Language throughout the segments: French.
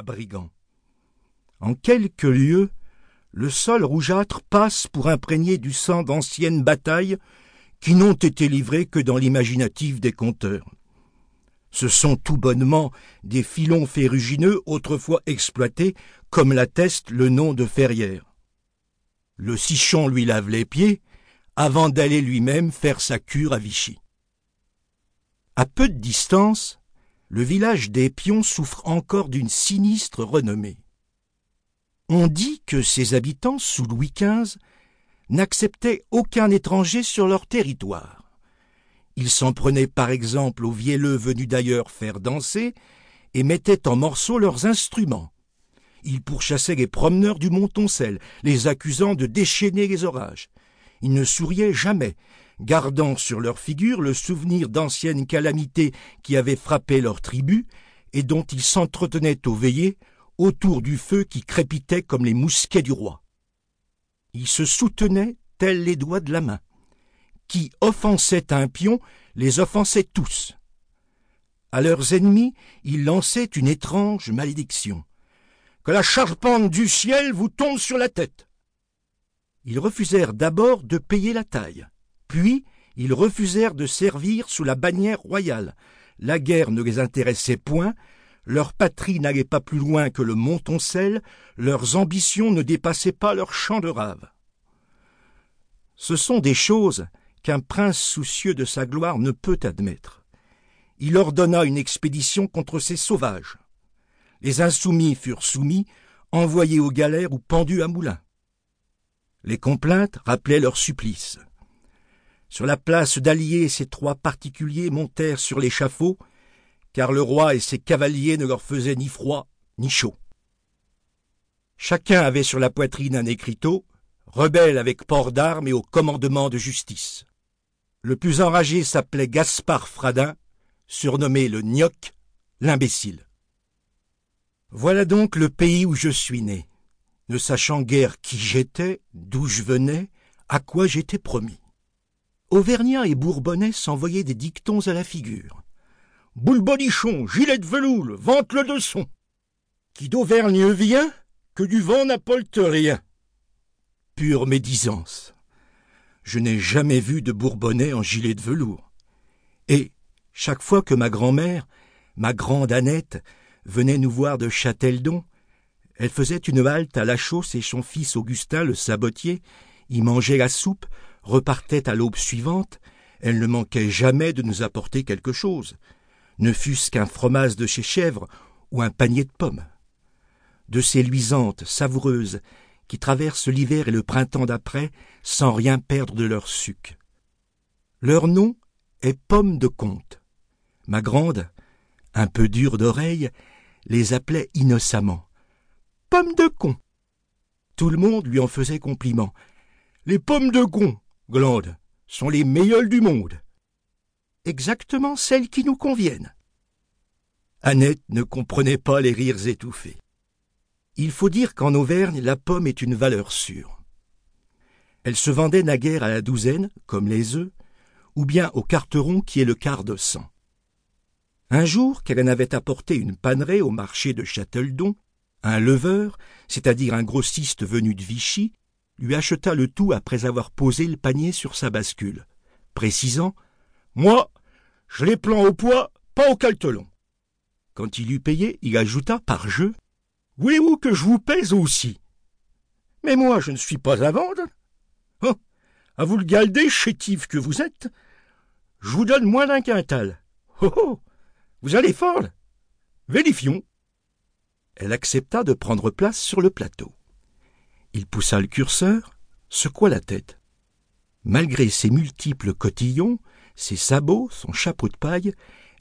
brigands. En quelques lieux, le sol rougeâtre passe pour imprégné du sang d'anciennes batailles qui n'ont été livrées que dans l'imaginatif des conteurs. Ce sont tout bonnement des filons ferrugineux autrefois exploités, comme l'atteste le nom de ferrière. Le Sichon lui lave les pieds avant d'aller lui-même faire sa cure à Vichy. À peu de distance, le village d'Épion souffre encore d'une sinistre renommée. On dit que ses habitants, sous Louis XV, n'acceptaient aucun étranger sur leur territoire. Ils s'en prenaient par exemple aux vielleux venus d'ailleurs faire danser et mettaient en morceaux leurs instruments. Ils pourchassaient les promeneurs du Montoncel, les accusant de déchaîner les orages. Ils ne souriaient jamais, gardant sur leur figure le souvenir d'anciennes calamités qui avaient frappé leur tribu et dont ils s'entretenaient aux veillées autour du feu qui crépitait comme les mousquets du roi. Ils se soutenaient tels les doigts de la main. Qui offensait un pion les offensait tous. À leurs ennemis, ils lançaient une étrange malédiction. Que la charpente du ciel vous tombe sur la tête. Ils refusèrent d'abord de payer la taille. Puis, ils refusèrent de servir sous la bannière royale. La guerre ne les intéressait point, leur patrie n'allait pas plus loin que le Montoncel, leurs ambitions ne dépassaient pas leur champ de rave. Ce sont des choses qu'un prince soucieux de sa gloire ne peut admettre. Il ordonna une expédition contre ces sauvages. Les insoumis furent soumis, envoyés aux galères ou pendus à moulins. Les complaintes rappelaient leur supplice. Sur la place d'Allier, ces trois particuliers montèrent sur l'échafaud, car le roi et ses cavaliers ne leur faisaient ni froid ni chaud. Chacun avait sur la poitrine un écriteau, rebelle avec port d'armes et au commandement de justice. Le plus enragé s'appelait Gaspard Fradin, surnommé le Gnoc, l'imbécile. Voilà donc le pays où je suis né, ne sachant guère qui j'étais, d'où je venais, à quoi j'étais promis. Auvergnats et Bourbonnais s'envoyaient des dictons à la figure. Boule bolichon, gilet de veloule, vente le son. Qui d'Auvergne vient, que du vent n'apporte rien. Pure médisance je n'ai jamais vu de Bourbonnais en gilet de velours. Et, chaque fois que ma grand-mère, ma grande Annette, venait nous voir de Châteldon, elle faisait une halte à la chausse et son fils Augustin, le sabotier, y mangeait la soupe, repartait à l'aube suivante, elle ne manquait jamais de nous apporter quelque chose, ne fût-ce qu'un fromage de chez Chèvre ou un panier de pommes. De ces luisantes, savoureuses qui traversent l'hiver et le printemps d'après sans rien perdre de leur suc. Leur nom est Pomme de Comte. Ma grande, un peu dure d'oreille, les appelait innocemment. Pomme de con. Tout le monde lui en faisait compliment. Les pommes de con, Glande, sont les meilleures du monde. Exactement celles qui nous conviennent. Annette ne comprenait pas les rires étouffés. Il faut dire qu'en Auvergne, la pomme est une valeur sûre. Elle se vendait naguère à la douzaine, comme les œufs, ou bien au carteron qui est le quart de cent. Un jour qu'elle en avait apporté une pannerée au marché de Châteldon, un leveur, c'est-à-dire un grossiste venu de Vichy, lui acheta le tout après avoir posé le panier sur sa bascule, précisant Moi, je les plans au poids, pas au caltelon. Quand il eut payé, il ajouta par jeu Voulez-vous que je vous pèse aussi Mais moi, je ne suis pas à vendre. Oh, à vous le galder, chétif que vous êtes, je vous donne moins d'un quintal. Oh, oh Vous allez fort Vérifions. Elle accepta de prendre place sur le plateau. Il poussa le curseur, secoua la tête. Malgré ses multiples cotillons, ses sabots, son chapeau de paille,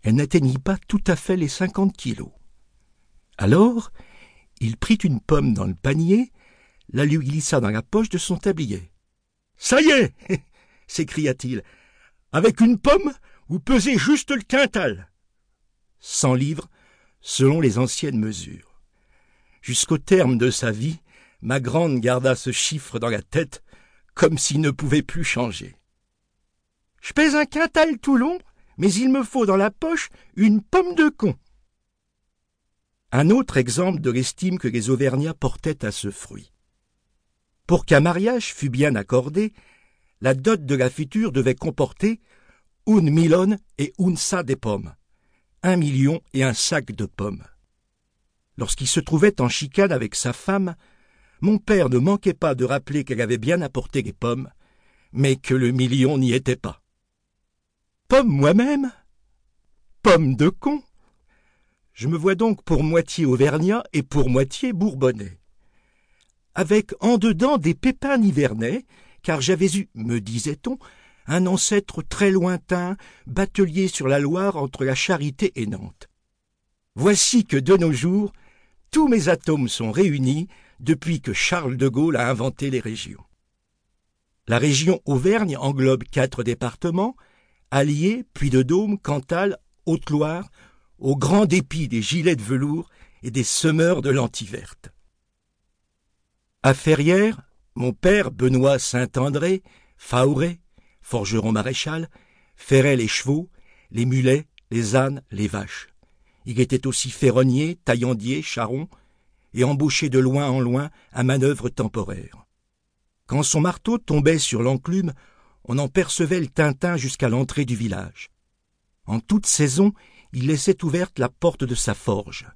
elle n'atteignit pas tout à fait les cinquante kilos. Alors, il prit une pomme dans le panier, la lui glissa dans la poche de son tablier. Ça y est s'écria-t-il. Avec une pomme, vous pesez juste le quintal. Cent livres, selon les anciennes mesures. Jusqu'au terme de sa vie, ma grande garda ce chiffre dans la tête, comme s'il ne pouvait plus changer. Je pèse un quintal tout long, mais il me faut dans la poche une pomme de con. Un autre exemple de l'estime que les Auvergnats portaient à ce fruit. Pour qu'un mariage fût bien accordé, la dot de la future devait comporter un milon et un sa des pommes, un million et un sac de pommes. Lorsqu'il se trouvait en chicane avec sa femme, mon père ne manquait pas de rappeler qu'elle avait bien apporté les pommes, mais que le million n'y était pas. Pomme moi-même? Pomme de con Je me vois donc pour moitié auvergnat et pour moitié bourbonnais. Avec en dedans des pépins nivernais, car j'avais eu, me disait-on, un ancêtre très lointain, batelier sur la Loire entre la Charité et Nantes. Voici que de nos jours, tous mes atomes sont réunis depuis que Charles de Gaulle a inventé les régions. La région Auvergne englobe quatre départements, Allier, Puy-de-Dôme, Cantal, Haute-Loire, au grand dépit des gilets de velours et des semeurs de lentilles vertes. À Ferrières, mon père, Benoît Saint-André, Fauré, forgeron maréchal, ferrait les chevaux, les mulets, les ânes, les vaches. Il était aussi ferronnier, taillandier, charron, et embauché de loin en loin à manœuvre temporaire. Quand son marteau tombait sur l'enclume, on en percevait le tintin jusqu'à l'entrée du village. En toute saison, il laissait ouverte la porte de sa forge.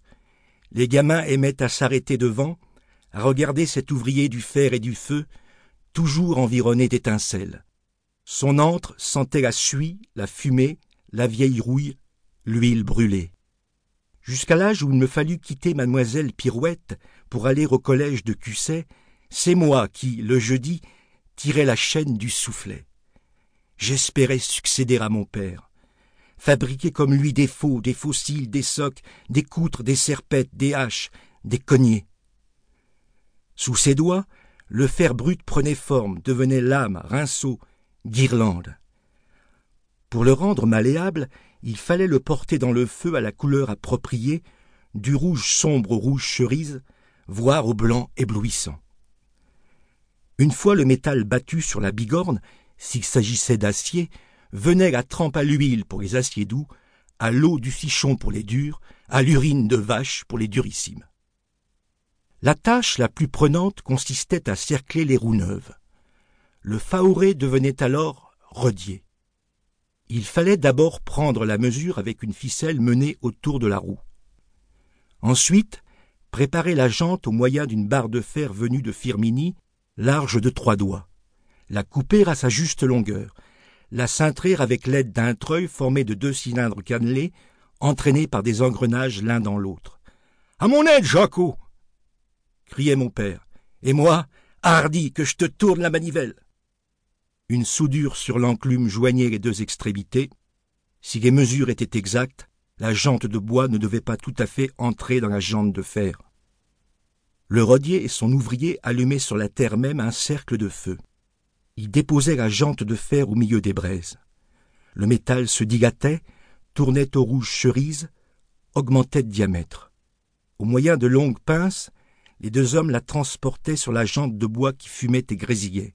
Les gamins aimaient à s'arrêter devant, à regarder cet ouvrier du fer et du feu, toujours environné d'étincelles. Son antre sentait la suie, la fumée, la vieille rouille, l'huile brûlée. Jusqu'à l'âge où il me fallut quitter mademoiselle Pirouette pour aller au collège de Cusset, c'est moi qui, le jeudi, tirais la chaîne du soufflet. J'espérais succéder à mon père. Fabriquer comme lui des faux, des fossiles, des socs, des coutres, des serpettes, des haches, des cognets. Sous ses doigts, le fer brut prenait forme, devenait lame, rinceau, guirlande. Pour le rendre malléable, il fallait le porter dans le feu à la couleur appropriée, du rouge sombre au rouge cerise, voire au blanc éblouissant. Une fois le métal battu sur la bigorne, s'il s'agissait d'acier, venait la trempe à l'huile pour les aciers doux, à l'eau du fichon pour les durs, à l'urine de vache pour les durissimes. La tâche la plus prenante consistait à cercler les roues neuves. Le faoré devenait alors redier. Il fallait d'abord prendre la mesure avec une ficelle menée autour de la roue. Ensuite, préparer la jante au moyen d'une barre de fer venue de Firmini, large de trois doigts. La couper à sa juste longueur. La cintrer avec l'aide d'un treuil formé de deux cylindres cannelés, entraînés par des engrenages l'un dans l'autre. À mon aide, Jaco criait mon père. Et moi, hardi, que je te tourne la manivelle. Une soudure sur l'enclume joignait les deux extrémités. Si les mesures étaient exactes, la jante de bois ne devait pas tout à fait entrer dans la jante de fer. Le rodier et son ouvrier allumaient sur la terre même un cercle de feu. Ils déposaient la jante de fer au milieu des braises. Le métal se dilatait, tournait au rouge cerise, augmentait de diamètre. Au moyen de longues pinces, les deux hommes la transportaient sur la jante de bois qui fumait et grésillait.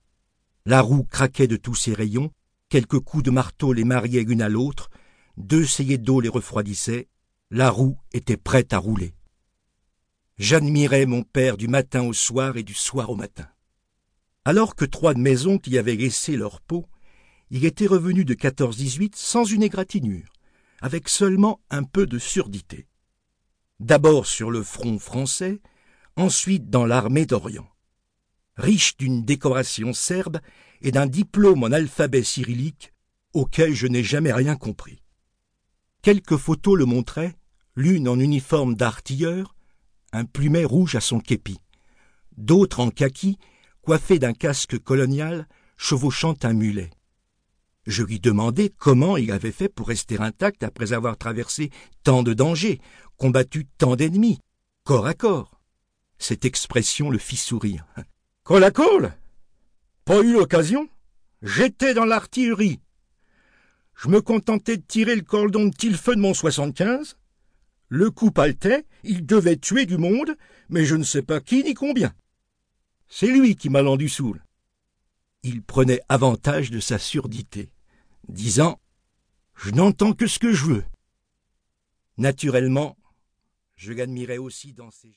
La roue craquait de tous ses rayons, quelques coups de marteau les mariaient l'une à l'autre, deux seillers d'eau les refroidissaient, la roue était prête à rouler. J'admirais mon père du matin au soir et du soir au matin. Alors que trois de maisons qui avaient laissé leur peau, il était revenu de 14-18 sans une égratignure, avec seulement un peu de surdité. D'abord sur le front français, ensuite dans l'armée d'Orient riche d'une décoration serbe et d'un diplôme en alphabet cyrillique auquel je n'ai jamais rien compris. Quelques photos le montraient, l'une en uniforme d'artilleur, un plumet rouge à son képi, d'autres en kaki, coiffé d'un casque colonial, chevauchant un mulet. Je lui demandai comment il avait fait pour rester intact après avoir traversé tant de dangers, combattu tant d'ennemis, corps à corps. Cette expression le fit sourire. Col à col Pas eu l'occasion J'étais dans l'artillerie. Je me contentais de tirer le cordon de tilfeu de mon 75. Le coup paltait, il devait tuer du monde, mais je ne sais pas qui ni combien. C'est lui qui m'a rendu saoul. Il prenait avantage de sa surdité, disant Je n'entends que ce que je veux. Naturellement, Je l'admirais aussi dans ses